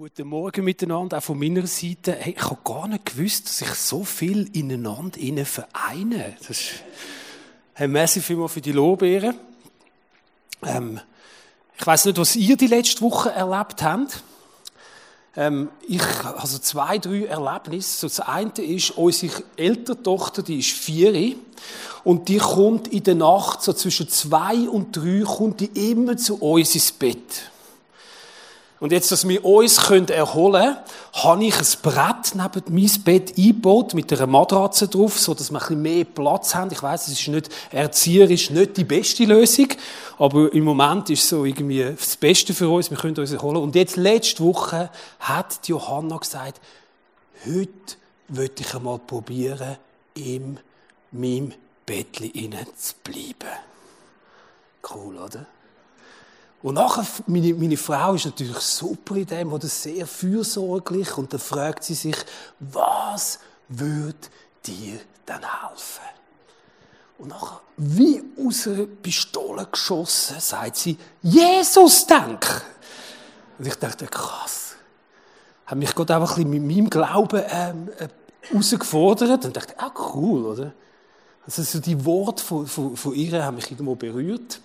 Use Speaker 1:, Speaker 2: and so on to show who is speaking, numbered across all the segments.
Speaker 1: Guten Morgen miteinander, auch von meiner Seite. Hey, ich habe gar nicht gewusst, dass ich so viel ineinander innen vereine. Das ist, hey, merci vielmals für die Lobehre. Ähm, ich weiß nicht, was ihr die letzte Woche erlebt habt. Ähm, ich also zwei, drei Erlebnisse. das eine ist, unsere ältere Tochter, die ist vier und die kommt in der Nacht, so zwischen zwei und drei, kommt die immer zu uns ins Bett. Und jetzt, dass wir uns erholen können, habe ich ein Brett neben mein Bett eingebaut mit einer Matratze drauf, so dass wir ein bisschen mehr Platz haben. Ich weiß, es ist nicht erzieherisch nicht die beste Lösung, aber im Moment ist es so irgendwie das Beste für uns. Wir können uns erholen. Und jetzt letzte Woche hat Johanna gesagt, heute möchte ich einmal probieren, in meinem Bettchen zu bleiben. Cool, oder? Und nachher, meine, meine Frau ist natürlich super in dem, oder sehr fürsorglich, und dann fragt sie sich, was würde dir denn helfen? Und nachher, wie aus einer Pistole geschossen, sagt sie, Jesus, denk! Und ich dachte, krass. Hat mich Gott einfach ein bisschen mit meinem Glauben ähm, äh, herausgefordert. Und dachte, ah, cool, oder? Also so die Worte von, von, von ihr haben mich irgendwo berührt.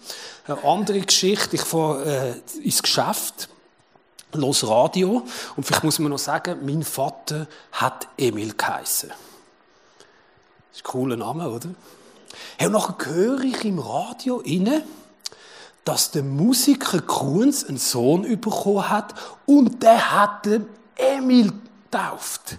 Speaker 1: Eine andere Geschichte, ich fahre äh, ins Geschäft, los Radio und vielleicht muss man noch sagen, mein Vater hat Emil geheissen. Das ist ein cooler Name, oder? Hey, und nachher höre ich im Radio inne, dass der Musiker Kunz einen Sohn bekommen hat und der hat Emil getauft.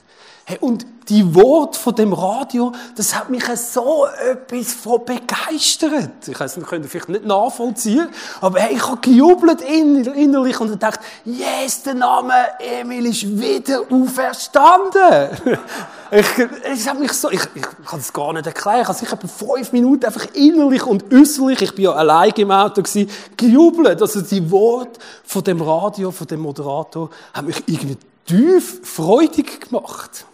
Speaker 1: Hey, und die Worte von dem Radio, das hat mich so etwas von begeistert. Ich weiß, wir können vielleicht nicht nachvollziehen, aber hey, ich habe gejubelt innerlich und gedacht, yes, der Name Emil ist wieder auferstanden. ich, es hat mich so, ich, ich kann es gar nicht erklären. Ich habe sicher fünf Minuten einfach innerlich und äußerlich, ich bin ja allein im Auto gewesen, gejubelt. Also die Worte von dem Radio, von dem Moderator, haben mich irgendwie tief freudig gemacht.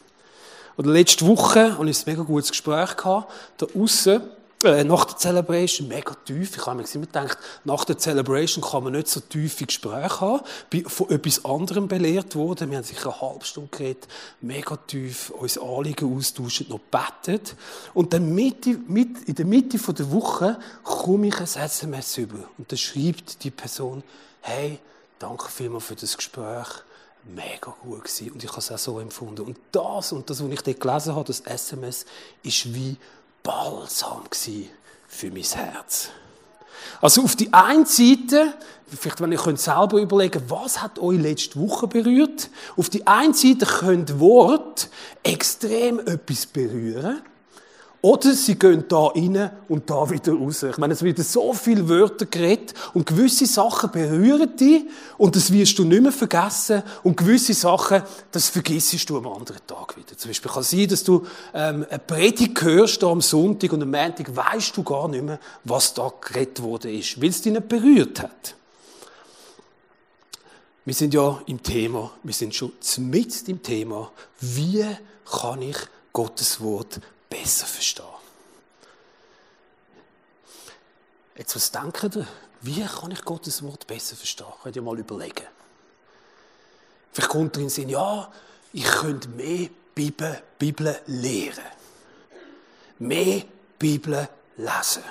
Speaker 1: Oder letzte Woche hatte ich ein mega gutes Gespräch gehabt, da aussen, äh, nach der Celebration, mega tief. Ich habe mir immer gedacht, nach der Celebration kann man nicht so tiefe Gespräche haben. Bin von etwas anderem belehrt worden. Wir haben sicher eine halbe Stunde geredet, mega tief, uns Anliegen austauscht, noch bettet. Und dann mit, mit, in der Mitte der Woche komme ich ein SMS über. Und da schreibt die Person, hey, danke vielmals für das Gespräch mega gut gewesen. Und ich habe es auch so empfunden. Und das, und das, was ich dort gelesen habe, das SMS, ist wie Balsam gewesen für mein Herz. Also auf die einen Seite, vielleicht wenn ihr könnt selber überlegen, was hat euch letzte Woche berührt? Auf die einen Seite können Wort extrem etwas berühren. Oder sie gehen da rein und da wieder raus. Ich meine, es wird so viele Wörter geredet und gewisse Sachen berühren dich und das wirst du nicht mehr vergessen und gewisse Sachen, das vergisst du am anderen Tag wieder. Zum Beispiel kann es sein, dass du ähm, eine Predigt hörst am Sonntag und am Montag weißt du gar nicht mehr, was da geredet ist, weil es dich nicht berührt hat. Wir sind ja im Thema, wir sind schon mitten im Thema, wie kann ich Gottes Wort besser verstehen. Jetzt, was denken ihr? Wie kann ich Gottes Wort besser verstehen? Könnt ihr mal überlegen. Vielleicht kommt drin Sinn, ja, ich könnte mehr Bibel, Bibel lehren. Mehr Bibel lesen.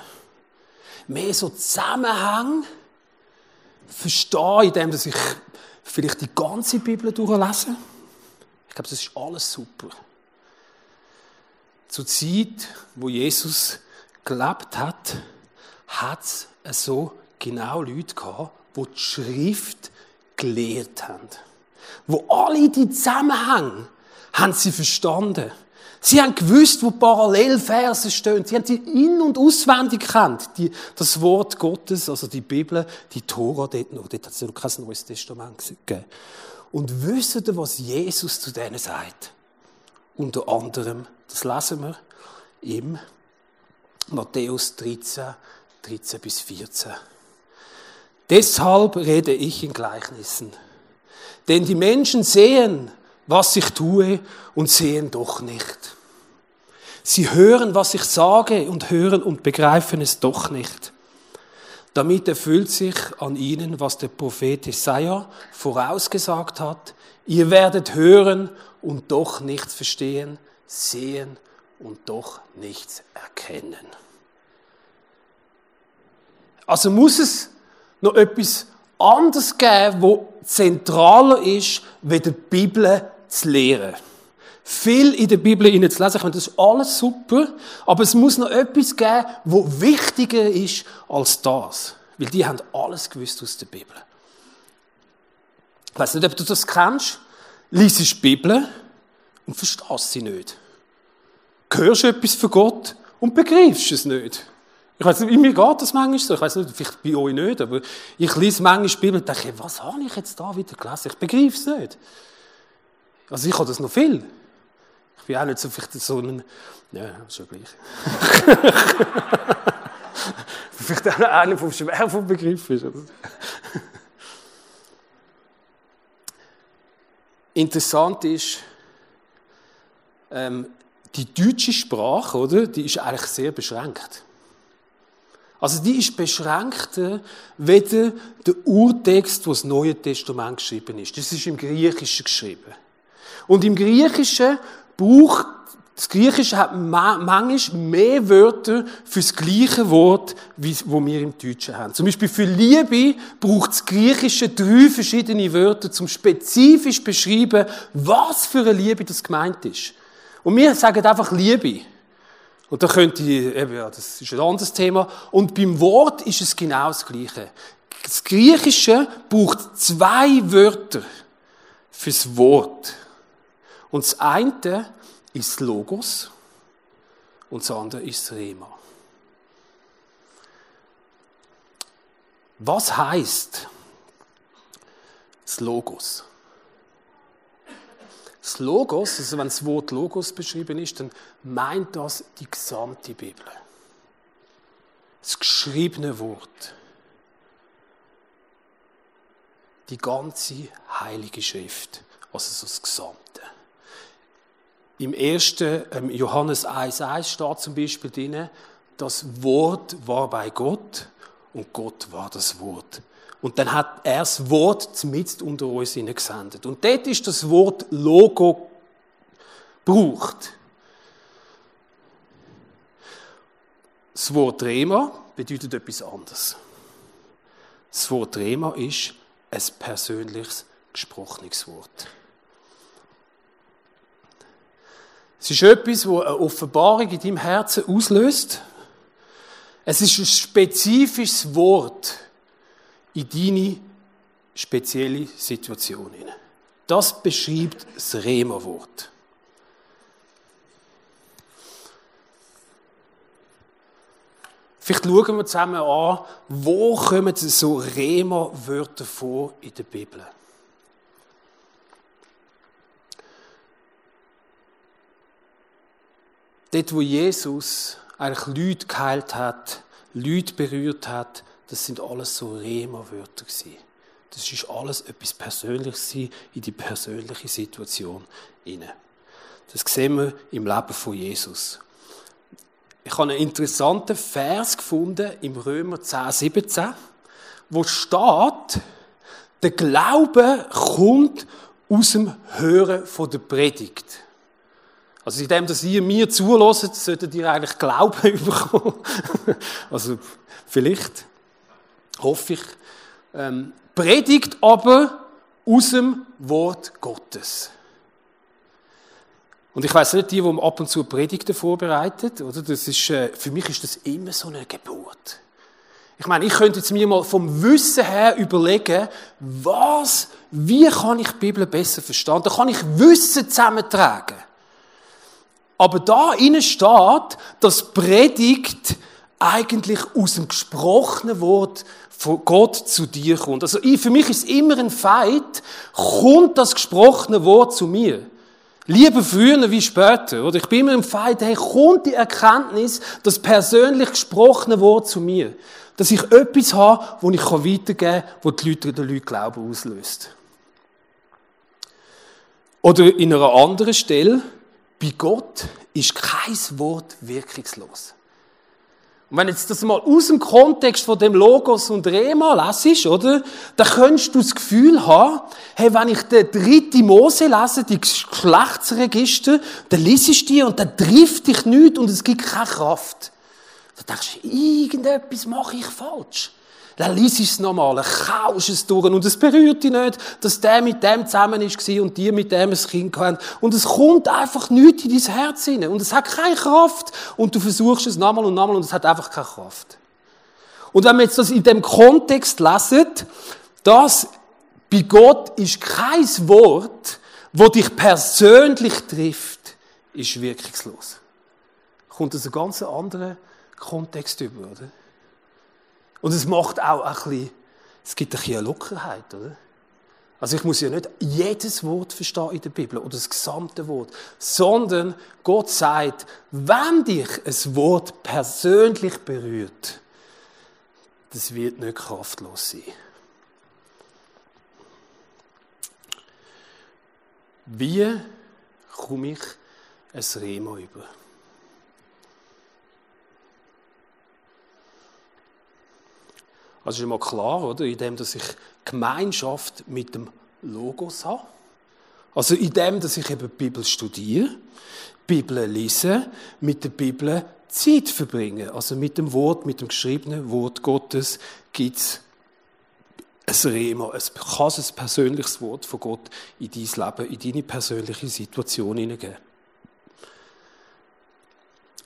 Speaker 1: Mehr so Zusammenhang verstehen, indem ich vielleicht die ganze Bibel durchlese. Ich glaube, das ist alles super zur Zeit, wo Jesus gelebt hat, hat es so genau Leute gehabt, die die Schrift gelehrt haben. Wo alle die Zusammenhänge haben sie verstanden. Sie haben gewusst, wo Parallelverse stehen. Sie haben sie in- und auswendig gekannt. Die, das Wort Gottes, also die Bibel, die Tora dort noch. Dort hat es noch kein Neues Testament gegeben. Und wissen was Jesus zu denen sagt? Unter anderem, das lesen wir im Matthäus 13, 13 bis 14. Deshalb rede ich in Gleichnissen. Denn die Menschen sehen, was ich tue und sehen doch nicht. Sie hören, was ich sage und hören und begreifen es doch nicht. Damit erfüllt sich an ihnen, was der Prophet Jesaja vorausgesagt hat. Ihr werdet hören und doch nichts verstehen, sehen und doch nichts erkennen. Also muss es noch etwas anderes geben, wo zentraler ist, wie die Bibel zu lehren. Viel in der Bibel zu lesen, ich meine, das ist alles super, aber es muss noch etwas geben, wo wichtiger ist als das. Weil die haben alles gewusst aus der Bibel. Ich weiß nicht, ob du das kennst. Lies die Bibel und verstehst sie nicht. Hörst etwas von Gott und begreifst es nicht. Ich weiß nicht, mir geht das manchmal so. Ich weiß nicht, vielleicht bei euch nicht, aber ich lese manchmal die Bibel und denke, was habe ich jetzt da wieder gelesen? Ich begreife es nicht. Also ich habe das noch viel. Ich bin auch nicht so, vielleicht so ein, ja, schon gleich. vielleicht auch einer vom schwer vom Begriff ist. Interessant ist, ähm, die deutsche Sprache, oder, die ist eigentlich sehr beschränkt. Also die ist beschränkter, weder der Urtext, wo das Neue Testament geschrieben ist. Das ist im Griechischen geschrieben. Und im Griechischen braucht das Griechische hat manchmal mehr Wörter für das gleiche Wort, wie wo wir im Deutschen haben. Zum Beispiel für Liebe braucht das Griechische drei verschiedene Wörter, zum spezifisch beschreiben, was für eine Liebe das gemeint ist. Und wir sagen einfach Liebe. Und da könnte ich, ja, das ist ein anderes Thema. Und beim Wort ist es genau das Gleiche. Das Griechische braucht zwei Wörter fürs Wort. Und das eine ist Logos und das andere ist Rema. Was heißt das Logos? Das Logos, also wenn das Wort Logos beschrieben ist, dann meint das die gesamte Bibel. Das geschriebene Wort. Die ganze Heilige Schrift, also so das Gesamte. Im ersten ähm, Johannes 1,1 steht zum Beispiel drin, das Wort war bei Gott und Gott war das Wort. Und dann hat er das Wort mit unter uns gesendet. Und dort ist das Wort Logo gebraucht. Das Wort Rema bedeutet etwas anderes. Das Wort Rema ist ein persönliches, gesprochenes Wort. Es ist etwas, das eine Offenbarung in deinem Herzen auslöst. Es ist ein spezifisches Wort in deine spezielle Situation hinein. Das beschreibt das Rema-Wort. Vielleicht schauen wir zusammen an, wo kommen so Rema-Wörter vor in der Bibel. Dort, wo Jesus eigentlich Leute geheilt hat, Leute berührt hat, das sind alles so Rema-Wörter gewesen. Das ist alles etwas Persönliches in die persönliche Situation inne. Das sehen wir im Leben von Jesus. Ich habe einen interessanten Vers gefunden im Römer 10, 17, wo steht, der Glaube kommt aus dem Hören von der Predigt. Also in dem, dass ihr mir zulässt, solltet ihr eigentlich Glauben bekommen. also vielleicht hoffe ich, ähm, predigt aber aus dem Wort Gottes. Und ich weiß nicht, die, die ab und zu Predigten vorbereitet, oder? Das ist, äh, für mich ist das immer so eine Geburt. Ich meine, ich könnte jetzt mir mal vom Wissen her überlegen, was, wie kann ich die Bibel besser verstehen? Da kann ich Wissen zusammentragen. Aber da innen steht, dass Predigt eigentlich aus dem gesprochenen Wort von Gott zu dir kommt. Also für mich ist es immer ein Fight, kommt das gesprochene Wort zu mir? Lieber früher wie später. Oder ich bin immer im Fight, hey, kommt die Erkenntnis, das persönlich gesprochene Wort zu mir? Dass ich etwas habe, wo ich weitergeben kann, wo die Leute den Leuten Glauben auslöst. Oder in einer anderen Stelle, bei Gott ist kein Wort wirkungslos. Und wenn jetzt das mal aus dem Kontext von dem Logos und Rema lesest, oder? Dann könntest du das Gefühl haben, hey, wenn ich den dritten Mose lese, die Geschlechtsregister, dann liest die und dann trifft dich nichts und es gibt keine Kraft. Dann denkst du, irgendetwas mache ich falsch. Dann liest es nochmal, dann kaust es durch und es berührt dich nicht, dass der mit dem zusammen war und die mit dem ein Kind hatten. Und es kommt einfach nichts in dein Herz hinein. Und es hat keine Kraft. Und du versuchst es nochmal und nochmal und es hat einfach keine Kraft. Und wenn wir jetzt das in dem Kontext lesen, das bei Gott ist kein Wort, wo dich persönlich trifft, ist wirkungslos. Kommt aus einem ganz anderen Kontext über, oder? Und es macht auch ein bisschen, es gibt ein bisschen Lockerheit, oder? Also ich muss ja nicht jedes Wort verstehen in der Bibel oder das gesamte Wort, sondern Gott sagt, wenn dich ein Wort persönlich berührt, das wird nicht kraftlos sein. Wie komme ich ein Remo über? Also ist immer klar, oder? Indem, dass ich Gemeinschaft mit dem Logos habe. Also indem, dass ich eben die Bibel studiere, die Bibel lese, mit der Bibel Zeit verbringe. Also mit dem Wort, mit dem geschriebenen Wort Gottes gibt es ein Rema, es kann ein persönliches Wort von Gott in dein Leben, in deine persönliche Situation hineingeben.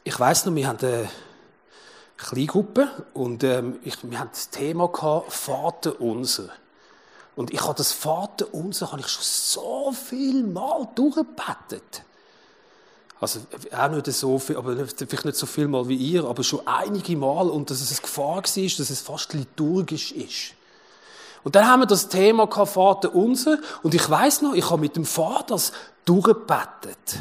Speaker 1: Ich weiß noch, wir haben eine Kleingruppe und ähm, ich, wir haben das Thema gehabt, Vater unser. Und ich habe das Vater unser habe ich schon so viel Mal durchgebetet. Also auch nicht so viel, aber vielleicht nicht so viel Mal wie ihr, aber schon einige Mal und dass es eine Gefahr war, dass es fast liturgisch ist. Und dann haben wir das Thema gehabt, Vater unser und ich weiß noch, ich habe mit dem Vater das durchgebetet.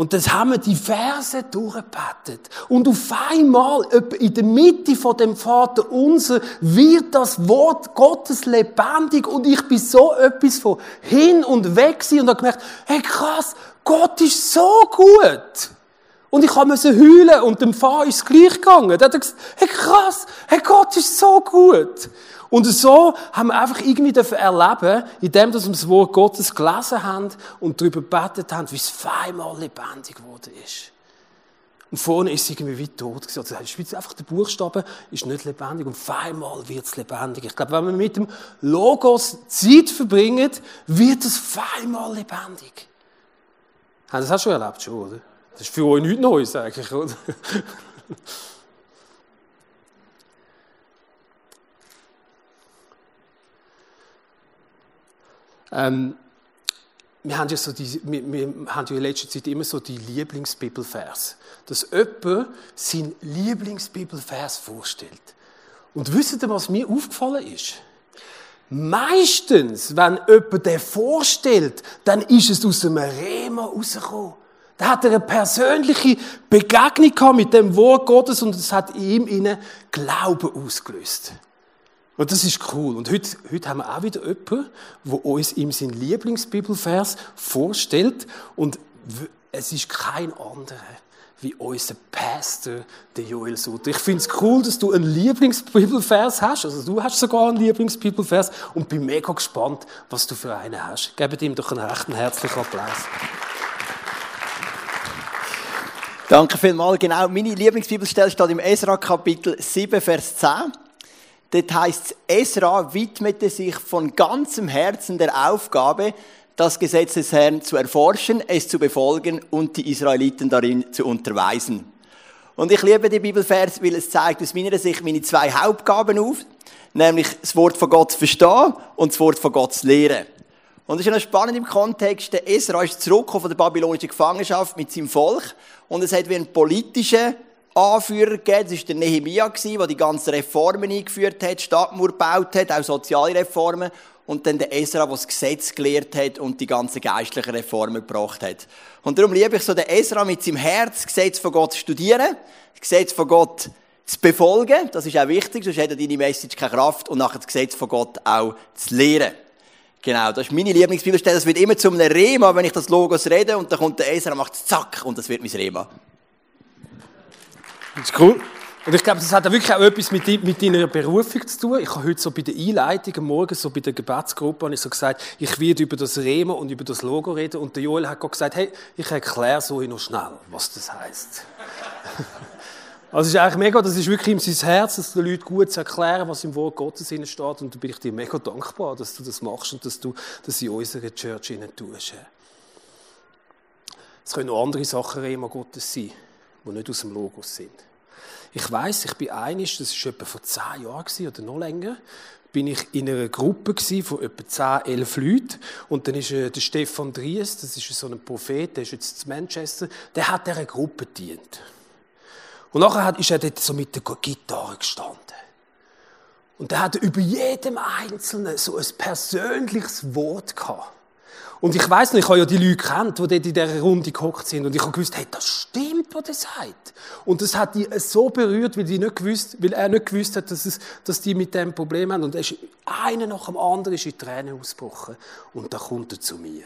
Speaker 1: Und das haben wir die Verse durchgebetet. Und auf einmal, in der Mitte von dem Vater unser, wird das Wort Gottes lebendig und ich bin so etwas von hin und weg und habe gemerkt, hey krass, Gott ist so gut. Und ich musste heulen und dem Vater ist es gleich gegangen. Der hat gesagt, hey krass, hey Gott ist so gut. Und so haben wir einfach irgendwie erleben, indem wir das Wort Gottes gelesen haben und darüber gebetet haben, wie es zweimal lebendig geworden ist. Und vorne ist es irgendwie wie tot gewesen. Also, das ist einfach der Buchstabe ist nicht lebendig und zweimal wird es lebendig. Ich glaube, wenn man mit dem Logos Zeit verbringt, wird es zweimal lebendig. Haben das auch schon erlebt, oder? Das ist für euch nichts Neues eigentlich, oder? Ähm, wir haben ja so die, wir, wir, haben ja in letzter Zeit immer so die Lieblingsbibelvers, dass jemand seinen Lieblingsbibelvers vorstellt. Und wisst ihr, was mir aufgefallen ist? Meistens, wenn jemand den vorstellt, dann ist es aus einem Rema rausgekommen. Da hat er eine persönliche Begegnung mit dem Wort Gottes und es hat ihm in Glauben ausgelöst. Und das ist cool. Und heute, heute haben wir auch wieder jemanden, der uns ihm seinen Lieblingsbibelvers vorstellt. Und es ist kein anderer wie unser Pastor, der Joel Sutter. Ich finde es cool, dass du einen Lieblingsbibelvers hast. Also du hast sogar einen Lieblingsbibelvers und bin mega gespannt, was du für einen hast. Gebt ihm doch einen rechten herzlichen Applaus.
Speaker 2: Danke vielmals. Genau, meine Lieblingsbibelstelle steht im Esra Kapitel 7, Vers 10. Dort heißt Esra widmete sich von ganzem Herzen der Aufgabe, das Gesetz des Herrn zu erforschen, es zu befolgen und die Israeliten darin zu unterweisen. Und ich liebe die Bibelvers, weil es zeigt aus meiner Sicht meine zwei Hauptgaben auf, nämlich das Wort von Gott zu verstehen und das Wort von Gott zu lehren. Und es ist noch spannend im Kontext, der Esra ist zurückgekommen von der babylonischen Gefangenschaft mit seinem Volk und es hat wie einen politischen Anführer gegeben. Das war der Nehemia, der die ganzen Reformen eingeführt hat, Stadtmauer gebaut hat, auch soziale Reformen. Und dann der Esra, der das Gesetz gelehrt hat und die ganzen geistlichen Reformen gebracht hat. Und darum liebe ich so den Esra mit seinem Herz, das Gesetz von Gott zu studieren, das Gesetz von Gott zu befolgen. Das ist auch wichtig, sonst hat deine Message keine Kraft. Und nachher das Gesetz von Gott auch zu lehren. Genau, das ist meine Lieblingsbibelstelle. Das wird immer zu einem Rema, wenn ich das Logos rede. Und dann kommt der Esra, macht zack, und das wird mein Rema.
Speaker 1: Das ist cool. Und ich glaube, das hat wirklich auch etwas mit, mit deiner Berufung zu tun. Ich habe heute so bei der Einleitung am Morgen, so bei der Gebetsgruppe, habe ich so gesagt, ich werde über das Rema und über das Logo reden. Und der Joel hat gesagt, hey, ich erkläre so noch schnell, was das heißt. also es ist eigentlich mega, das ist wirklich in sein Herz, dass den Leuten gut zu erklären, was im Wort Gottes steht. Und da bin ich dir mega dankbar, dass du das machst und dass du das in unserer Church tust. Es können auch andere Sachen Rema Gottes sein, die nicht aus dem Logos sind. Ich weiß, ich bin einig, das war etwa vor zehn Jahren oder noch länger, bin ich in einer Gruppe von etwa zehn, elf Leuten. Und dann ist äh, der Stefan Dries, das ist so ein Prophet, der ist jetzt in Manchester, der hat dieser Gruppe gedient. Und nachher ist er dort so mit der Gitarre gestanden. Und er hat über jedem Einzelnen so ein persönliches Wort gehabt. Und ich weiß nicht, ich habe ja die Leute kennt, die dort in dieser Runde gehockt sind. Und ich habe gewusst, hey, das stimmt, was er sagt. Und das hat die so berührt, weil, die nicht gewusst, weil er nicht gewusst hat, dass, es, dass die mit dem Problem haben. Und er ist, einer nach dem anderen ist in Tränen ausgebrochen. Und da kommt er zu mir.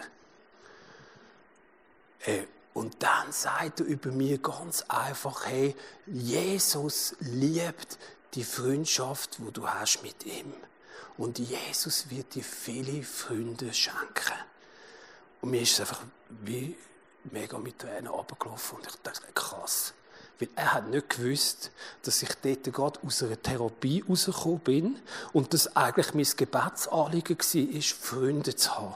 Speaker 1: Äh, und dann sagt er über mir ganz einfach, hey, Jesus liebt die Freundschaft, wo du hast mit ihm. Und Jesus wird dir viele Freunde schenken. Und mir ist es einfach wie mega mit Tränen runtergelaufen. Und ich dachte, krass. Weil er hat nicht gewusst, dass ich dort gerade aus einer Therapie rausgekommen bin und dass eigentlich mein Gebetsanliegen war, Freunde zu haben.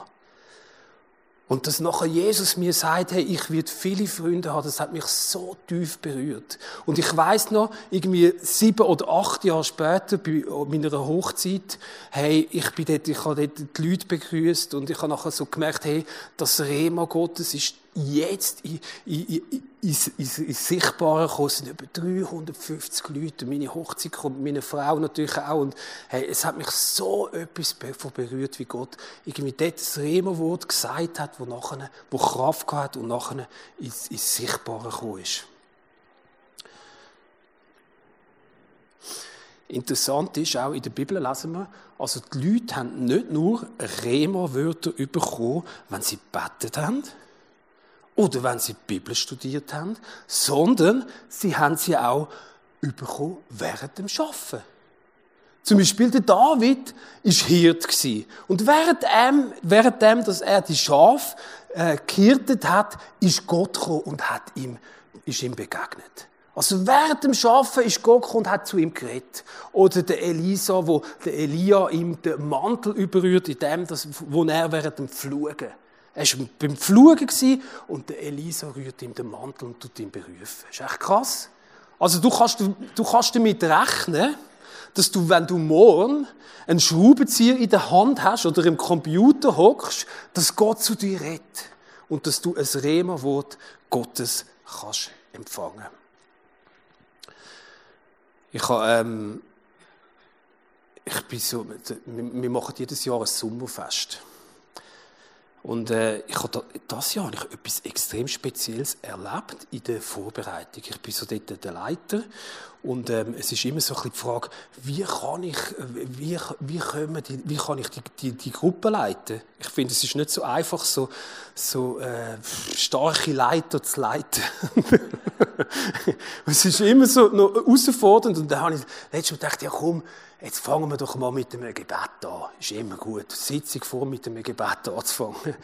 Speaker 1: Und dass nachher Jesus mir sagt, hey, ich werde viele Freunde haben, das hat mich so tief berührt. Und ich weiß noch, irgendwie sieben oder acht Jahre später, bei meiner Hochzeit, hey, ich bin dort, ich habe dort die Leute begrüßt und ich habe nachher so gemerkt, hey, das Rema Gottes ist jetzt in, in, in, ins, ins Sichtbare gekommen. Es sind über 350 Leute. Meine Hochzeit kommt, meine Frau natürlich auch. Und hey, es hat mich so etwas berührt, wie Gott irgendwie dort das Rema-Wort gesagt hat, wo, nachher, wo Kraft gehabt und nachher ins, ins Sichtbare gekommen ist. Interessant ist auch, in der Bibel lesen wir, also die Leute haben nicht nur Rema-Wörter bekommen, wenn sie betet haben, oder wenn sie die Bibel studiert haben, sondern sie haben sie auch bekommen während dem Schaffen. Zum Beispiel der David ist Hirt und während dem, während dem, dass er die Schaf äh, gehirtet hat, ist Gott gekommen und hat ihm, ist ihm begegnet. Also während dem Schaffen ist Gott gekommen und hat zu ihm geredet. Oder der Elisa, wo der Elia ihm den Mantel überrührt, in dem, wo er während dem Pflugen er war beim Flugen und der Elisa rührt ihm den Mantel und tut ihn berufen. Das ist echt krass. Also du kannst, du kannst damit rechnen, dass du, wenn du morgen einen Schraubenzieher in der Hand hast oder im Computer hockst, dass Gott zu dir redet und dass du ein Rema-Wort Gottes kannst empfangen. Ich habe, ähm, ich bin so, wir machen jedes Jahr ein Sommerfest. Und äh, ich habe da, das Jahr habe ich etwas extrem Spezielles erlebt in der Vorbereitung. Ich bin so dort der Leiter und ähm, es ist immer so ein bisschen die Frage, wie kann ich, wie, wie, können die, wie kann ich die, die, die Gruppe leiten? Ich finde, es ist nicht so einfach, so, so äh, starke Leiter zu leiten. es ist immer so noch herausfordernd und da habe ich letztes Mal gedacht, ja komm, jetzt fangen wir doch mal mit einem Gebet an. Ist immer gut, Sitzung vor mit einem Gebet anzufangen.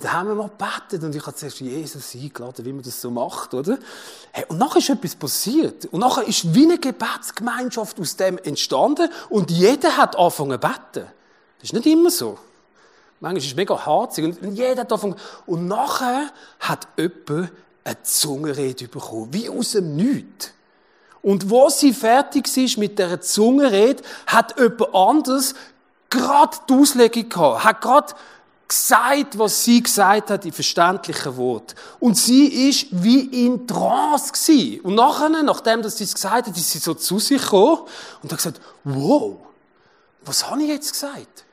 Speaker 1: Dann haben wir mal gebetet und ich habe zuerst Jesus eingeladen, wie man das so macht, oder? Hey, und nachher ist etwas passiert. Und nachher ist wie eine Gebetsgemeinschaft aus dem entstanden und jeder hat angefangen zu beten. Das ist nicht immer so. Manchmal ist es mega harzig und jeder hat angefangen. Und nachher hat jemand eine Zungenrede bekommen, wie aus dem Nichts. Und wo sie fertig ist mit der Zungenrede, hat jemand anders gerade die Auslegung gehabt, hat gerade gesagt, was sie gesagt hat, in verständlichen Wort. Und sie ist wie in Trance gewesen. Und nachher, nachdem dass sie es gesagt hat, ist sie so zu sich gekommen und hat gesagt, wow, was habe ich jetzt gesagt?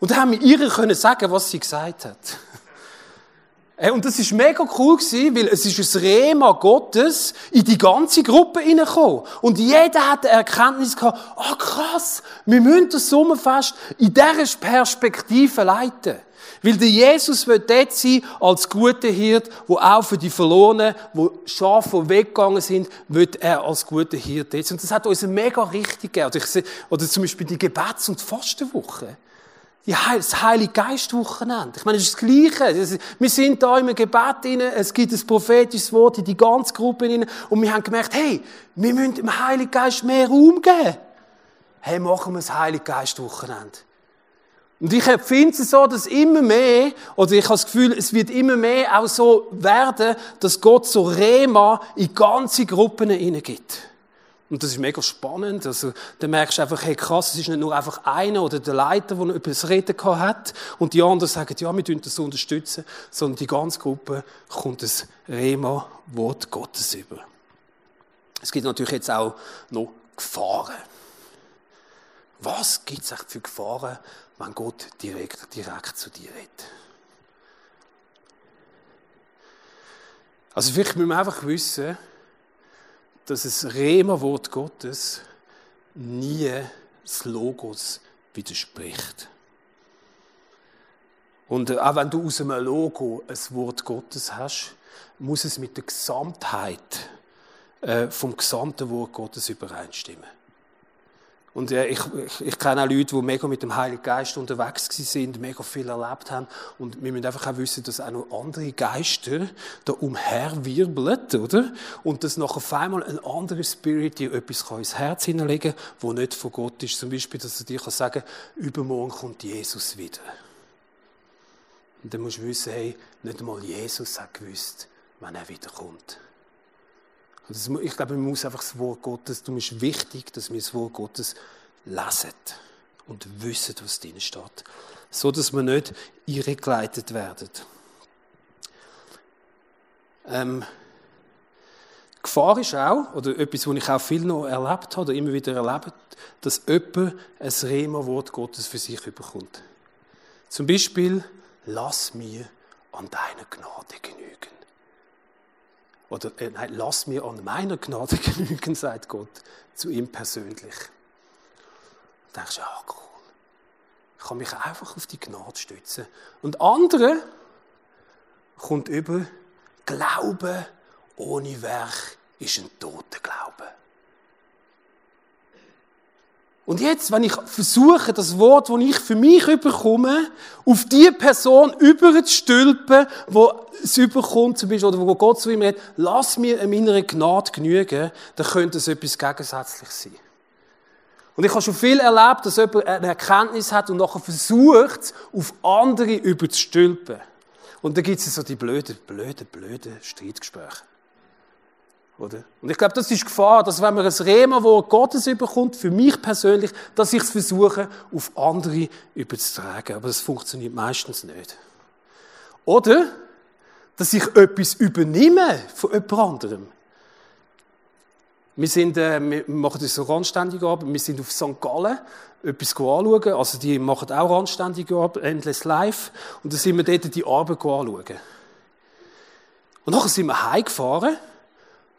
Speaker 1: Und dann haben wir ihr können sagen, was sie gesagt hat. Und das ist mega cool gewesen, weil es ist ein Rema Gottes in die ganze Gruppe hineingekommen. Und jeder hat die Erkenntnis gehabt, ah oh, krass, wir müssen das Sommerfest in dieser Perspektive leiten. Weil der Jesus wird dort sein, als guter Hirt, wo auch für die Verlorenen, wo Schafe weggegangen sind, wird er als guter Hirt sein. Und das hat uns mega richtig gegeben. Oder, oder zum Beispiel die Gebets- und Fastenwoche. Die das Heilige Geistwochenende. Ich meine, es ist das Gleiche. Wir sind da im Gebet rein, es gibt ein prophetisches Wort in die ganze Gruppe rein, und wir haben gemerkt, hey, wir müssen dem Heiligen Geist mehr Raum geben. Hey, machen wir das Heilige Geistwochenende. Und ich finde es so, dass immer mehr, oder ich habe das Gefühl, es wird immer mehr auch so werden, dass Gott so Rema in ganze Gruppen hineingibt. Und das ist mega spannend. Also, da merkst du einfach, hey, krass, es ist nicht nur einfach einer oder der Leiter, der etwas reden hat, und die anderen sagen, ja, wir das unterstützen, sondern die ganze Gruppe kommt das Rema-Wort Gottes über. Es gibt natürlich jetzt auch noch Gefahren. Was gibt es für Gefahren, wenn Gott direkt, direkt zu dir redet. Also vielleicht müssen wir einfach wissen, dass das Rema-Wort Gottes nie das Logos widerspricht. Und äh, auch wenn du aus einem Logo ein Wort Gottes hast, muss es mit der Gesamtheit äh, vom gesamten Wort Gottes übereinstimmen. Und äh, ich, ich, ich kenne auch Leute, die mega mit dem Heiligen Geist unterwegs sind, mega viel erlebt haben. Und wir müssen einfach auch wissen, dass auch noch andere Geister da umherwirbeln, oder? Und dass nachher auf einmal ein anderer Spirit dir etwas ins Herz hineinlegen kann, wo nicht von Gott ist. Zum Beispiel, dass er dir sagen kann, übermorgen kommt Jesus wieder. Und dann musst du wissen, hey, nicht einmal Jesus hat gewusst, wann er wiederkommt. Ich glaube, man muss einfach das Wort Gottes, darum ist wichtig, dass wir das Wort Gottes lesen und wissen, was drin steht. So, dass wir nicht irregeleitet werden. Ähm, Gefahr ist auch, oder etwas, was ich auch viel noch erlebt habe, oder immer wieder erlebt, dass jemand ein Rema-Wort Gottes für sich überkommt. Zum Beispiel, lass mir an deiner Gnade genügen. Oder äh, nein, lass mir an meiner Gnade genügen, sagt Gott zu ihm persönlich. Und denkst, ja, cool. Ich kann mich einfach auf die Gnade stützen. Und andere kommt über, Glaube ohne Werk ist ein toter Glaube. Und jetzt, wenn ich versuche, das Wort, das ich für mich überkomme, auf die Person überzustülpen, wo es überkommt, zum Beispiel, oder wo Gott zu ihm redet, lass mir in meiner Gnade genügen, dann könnte es etwas Gegensätzliches sein. Und ich habe schon viel erlebt, dass jemand eine Erkenntnis hat und nachher versucht, auf andere überzustülpen. Und da gibt es so die blöden, blöden, blöden Streitgespräche. Oder? Und ich glaube, das ist Gefahr, dass wenn man ein Rema, wo Gottes überkommt, für mich persönlich, dass ich es versuche, auf andere überzutragen. Aber das funktioniert meistens nicht. Oder, dass ich etwas übernehme von jemand anderem. Wir, sind, äh, wir machen das so randständige Arbeit. Wir sind auf St. Gallen etwas anschauen. Also die machen auch randständige Arbeit, Endless Life. Und dann sind wir dort die Arbeit anschauen. Und nachher sind wir heimgefahren.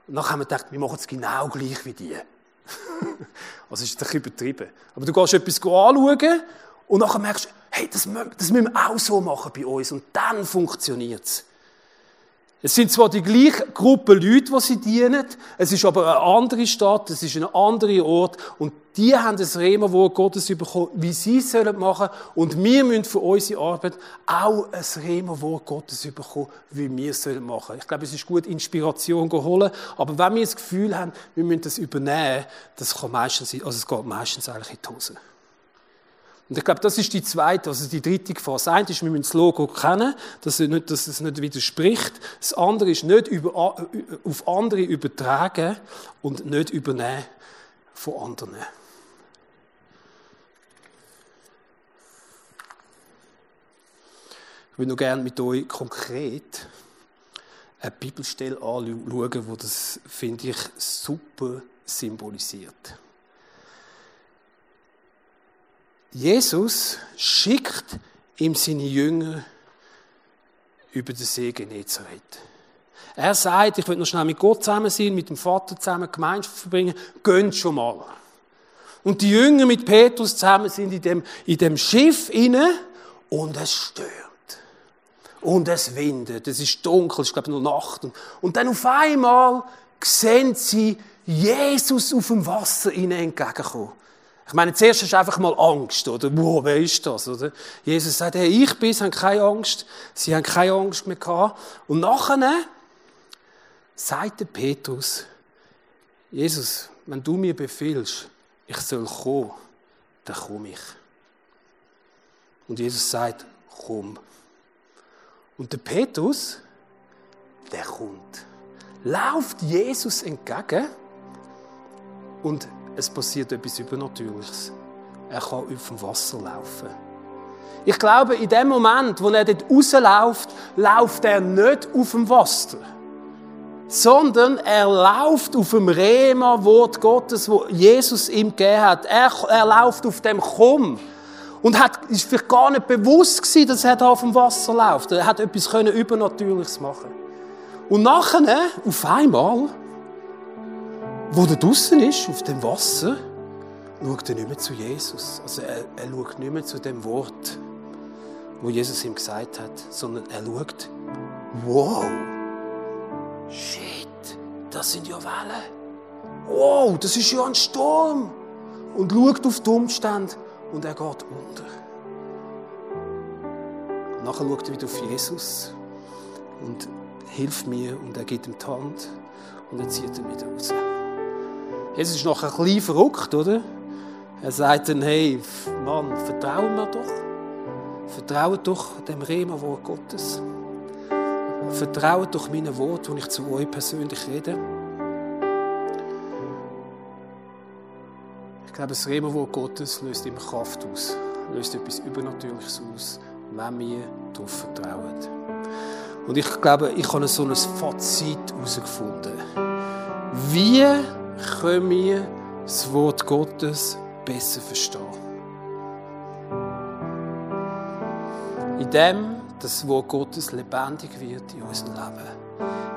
Speaker 1: Und dann haben wir gedacht, wir machen es genau gleich wie die. also ist ein bisschen übertrieben. Aber du gehst etwas anschauen und nachher merkst du, hey, das, das müssen wir auch so machen bei uns. Und dann funktioniert es. Es sind zwar die gleiche Gruppe Leute, die sie dienen, es ist aber eine andere Stadt, es ist ein anderer Ort und die haben das Rema-Wort Gottes bekommen, wie sie es machen sollen und wir müssen für unsere Arbeit auch ein Rema-Wort Gottes bekommen, wie wir es machen sollen Ich glaube, es ist gut, Inspiration zu holen, aber wenn wir das Gefühl haben, wir müssen das übernehmen, das kann meistens, also es geht meistens eigentlich in die Hose. Und ich glaube, das ist die zweite, also die dritte Gefahr. Das eine ist, wir müssen das Logo kennen, dass es nicht, dass es nicht widerspricht. Das andere ist, nicht über, auf andere übertragen und nicht übernehmen von anderen. Ich würde noch gerne mit euch konkret eine Bibelstelle anschauen, die das, finde ich, super symbolisiert. Jesus schickt ihm seine Jünger über den See Genezareth. Er sagt, ich will noch schnell mit Gott zusammen sein, mit dem Vater zusammen Gemeinschaft verbringen. Gönnt schon mal. Und die Jünger mit Petrus zusammen sind in dem, in dem Schiff inne und es stört. Und es windet. Es ist dunkel, es ist glaube ich nur Nacht. Und, und dann auf einmal sehen sie Jesus auf dem Wasser ihnen entgegenkommen. Ich meine, zuerst du einfach mal Angst, oder? Wow, wer ist das, oder? Jesus sagt, hey, ich bin, sie haben keine Angst. Sie haben keine Angst mehr gehabt. Und nachher sagte Petrus, Jesus, wenn du mir befiehlst, ich soll kommen, dann komme ich. Und Jesus sagt, komm. Und der Petrus, der kommt. Lauft Jesus entgegen und es passiert etwas Übernatürliches. Er kann auf dem Wasser laufen. Ich glaube, in dem Moment, wo er dort rausläuft, läuft er nicht auf dem Wasser, sondern er läuft auf dem Rema-Wort Gottes, wo Jesus ihm gegeben hat. Er, er läuft auf dem Komm. Und hat, ist vielleicht gar nicht bewusst gewesen, dass er da auf dem Wasser läuft. Er hat etwas Übernatürliches machen. Und nachher, auf einmal, wo er draußen ist, auf dem Wasser, schaut er nicht mehr zu Jesus. Also er, er schaut nicht mehr zu dem Wort, wo Jesus ihm gesagt hat, sondern er schaut, wow, shit, das sind ja Wellen. Wow, das ist ja ein Sturm. Und schaut auf die Umstände und er geht unter. Nachher schaut er wieder auf Jesus und hilft mir und er gibt ihm die Hand und er zieht ihn wieder raus. Jesus ist noch ein bisschen verrückt, oder? Er sagt dann, hey, Mann, vertrauen wir doch. Vertraut doch dem Rema-Wort Gottes. Vertraut doch meinen Wort, die ich zu euch persönlich rede. Ich glaube, das Rema-Wort Gottes löst immer Kraft aus, löst etwas Übernatürliches aus, wenn wir darauf vertrauen. Und ich glaube, ich habe so ein Fazit herausgefunden. Wie können wir das Wort Gottes besser verstehen. In dem, dass das Wort Gottes lebendig wird in unserem Leben.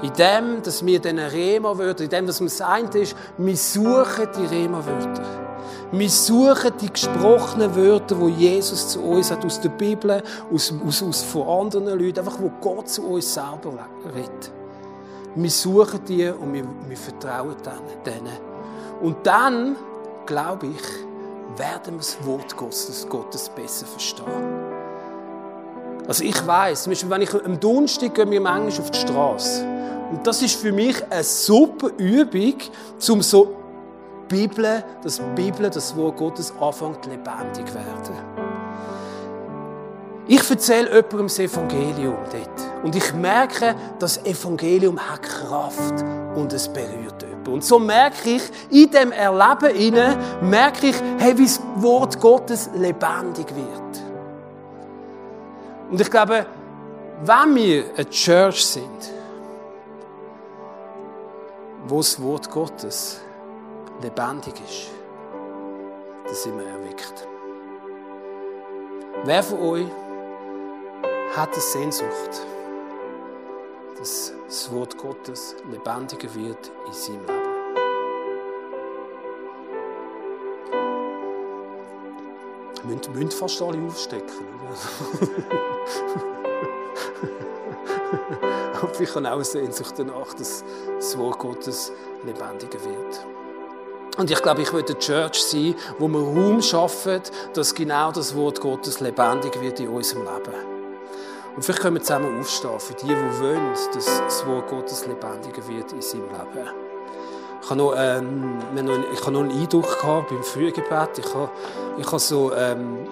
Speaker 1: In dem, dass wir diesen Rema-Wörter, in dem, dass wir sein ist, wir suchen die Rema-Wörter. Wir suchen die gesprochenen Wörter, die Jesus zu uns hat, aus der Bibel, aus, aus, aus von anderen Leuten, einfach wo Gott zu uns selber redet. Wir suchen die und wir, wir vertrauen denen. Und dann, glaube ich, werden wir das Wort Gottes, Gottes besser verstehen. Also ich weiß, wenn ich am Donnerstag gehe wir manchmal auf die Straße. Und das ist für mich eine super Übung, um so Bibel, das Bibel, das Wort Gottes anfängt lebendig zu werden. Ich erzähle jemandem das Evangelium dort. Und ich merke, das Evangelium hat Kraft und es berührt jemanden. Und so merke ich, in dem Erleben inne, merke ich, hey, wie das Wort Gottes lebendig wird. Und ich glaube, wenn wir eine Church sind, wo das Wort Gottes lebendig ist, dann sind wir erweckt. Wer von euch hat eine Sehnsucht, dass das Wort Gottes lebendiger wird in seinem Leben? müssen, müssen fast alle aufstecken. Aber ich habe auch Sehnsucht danach, dass das Wort Gottes lebendiger wird. Und ich glaube, ich will eine Church sein, wo wir Raum schaffen, dass genau das Wort Gottes lebendig wird in unserem Leben. Und vielleicht können wir zusammen aufstehen für die, die wollen, dass das Wort Gottes lebendiger wird in seinem Leben. Ich habe noch, ähm, ich habe noch einen Eindruck gehabt beim Frühgebet. Ich habe, ich habe so ähm,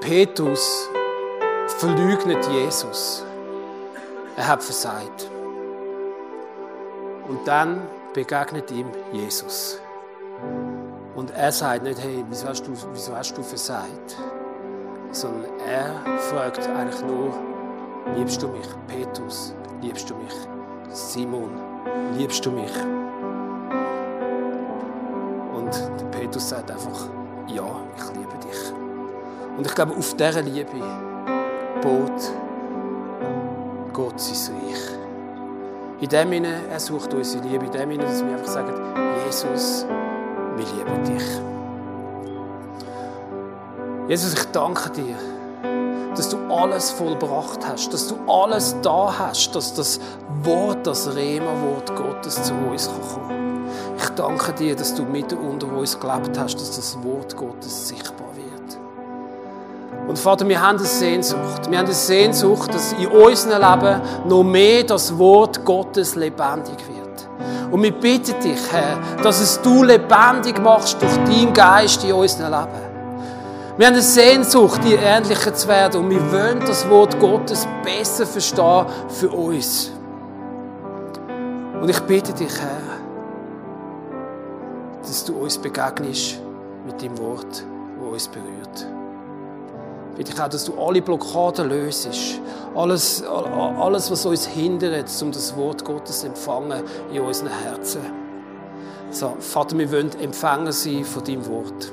Speaker 1: Petrus verleugnet Jesus. Er hat versagt. Und dann begegnet ihm Jesus. Und er sagt nicht, hey, wieso hast du, wieso hast du versagt? Sondern er fragt eigentlich nur, liebst du mich? Petrus, liebst du mich? Simon, liebst du mich? Und der Petrus sagt einfach, ja, ich liebe dich. Und ich glaube, auf dieser Liebe baut Gott sein Reich. In dem Sinne, er sucht unsere Liebe, in dem Sinne, dass wir einfach sagen, Jesus, wir lieben dich. Jesus, ich danke dir, dass du alles vollbracht hast, dass du alles da hast, dass das Wort, das Rema-Wort Gottes zu uns kommen kann Ich danke dir, dass du mitten unter uns gelebt hast, dass das Wort Gottes sichtbar wird. Und Vater, wir haben eine Sehnsucht. Wir haben eine Sehnsucht, dass in unserem Leben noch mehr das Wort Gottes lebendig wird. Und wir bitten dich, Herr, dass es du lebendig machst durch deinen Geist in unserem Leben. Wir haben eine Sehnsucht, dir ähnlicher zu werden und wir wollen das Wort Gottes besser verstehen für uns. Und ich bitte dich, Herr, dass du uns begegnest mit dem Wort, wo uns berührt. Ich bitte dich auch, dass du alle Blockaden löst. Alles, alles, was uns hindert, um das Wort Gottes zu empfangen in unseren Herzen. So, Vater, wir wollen Empfänger sein von deinem Wort.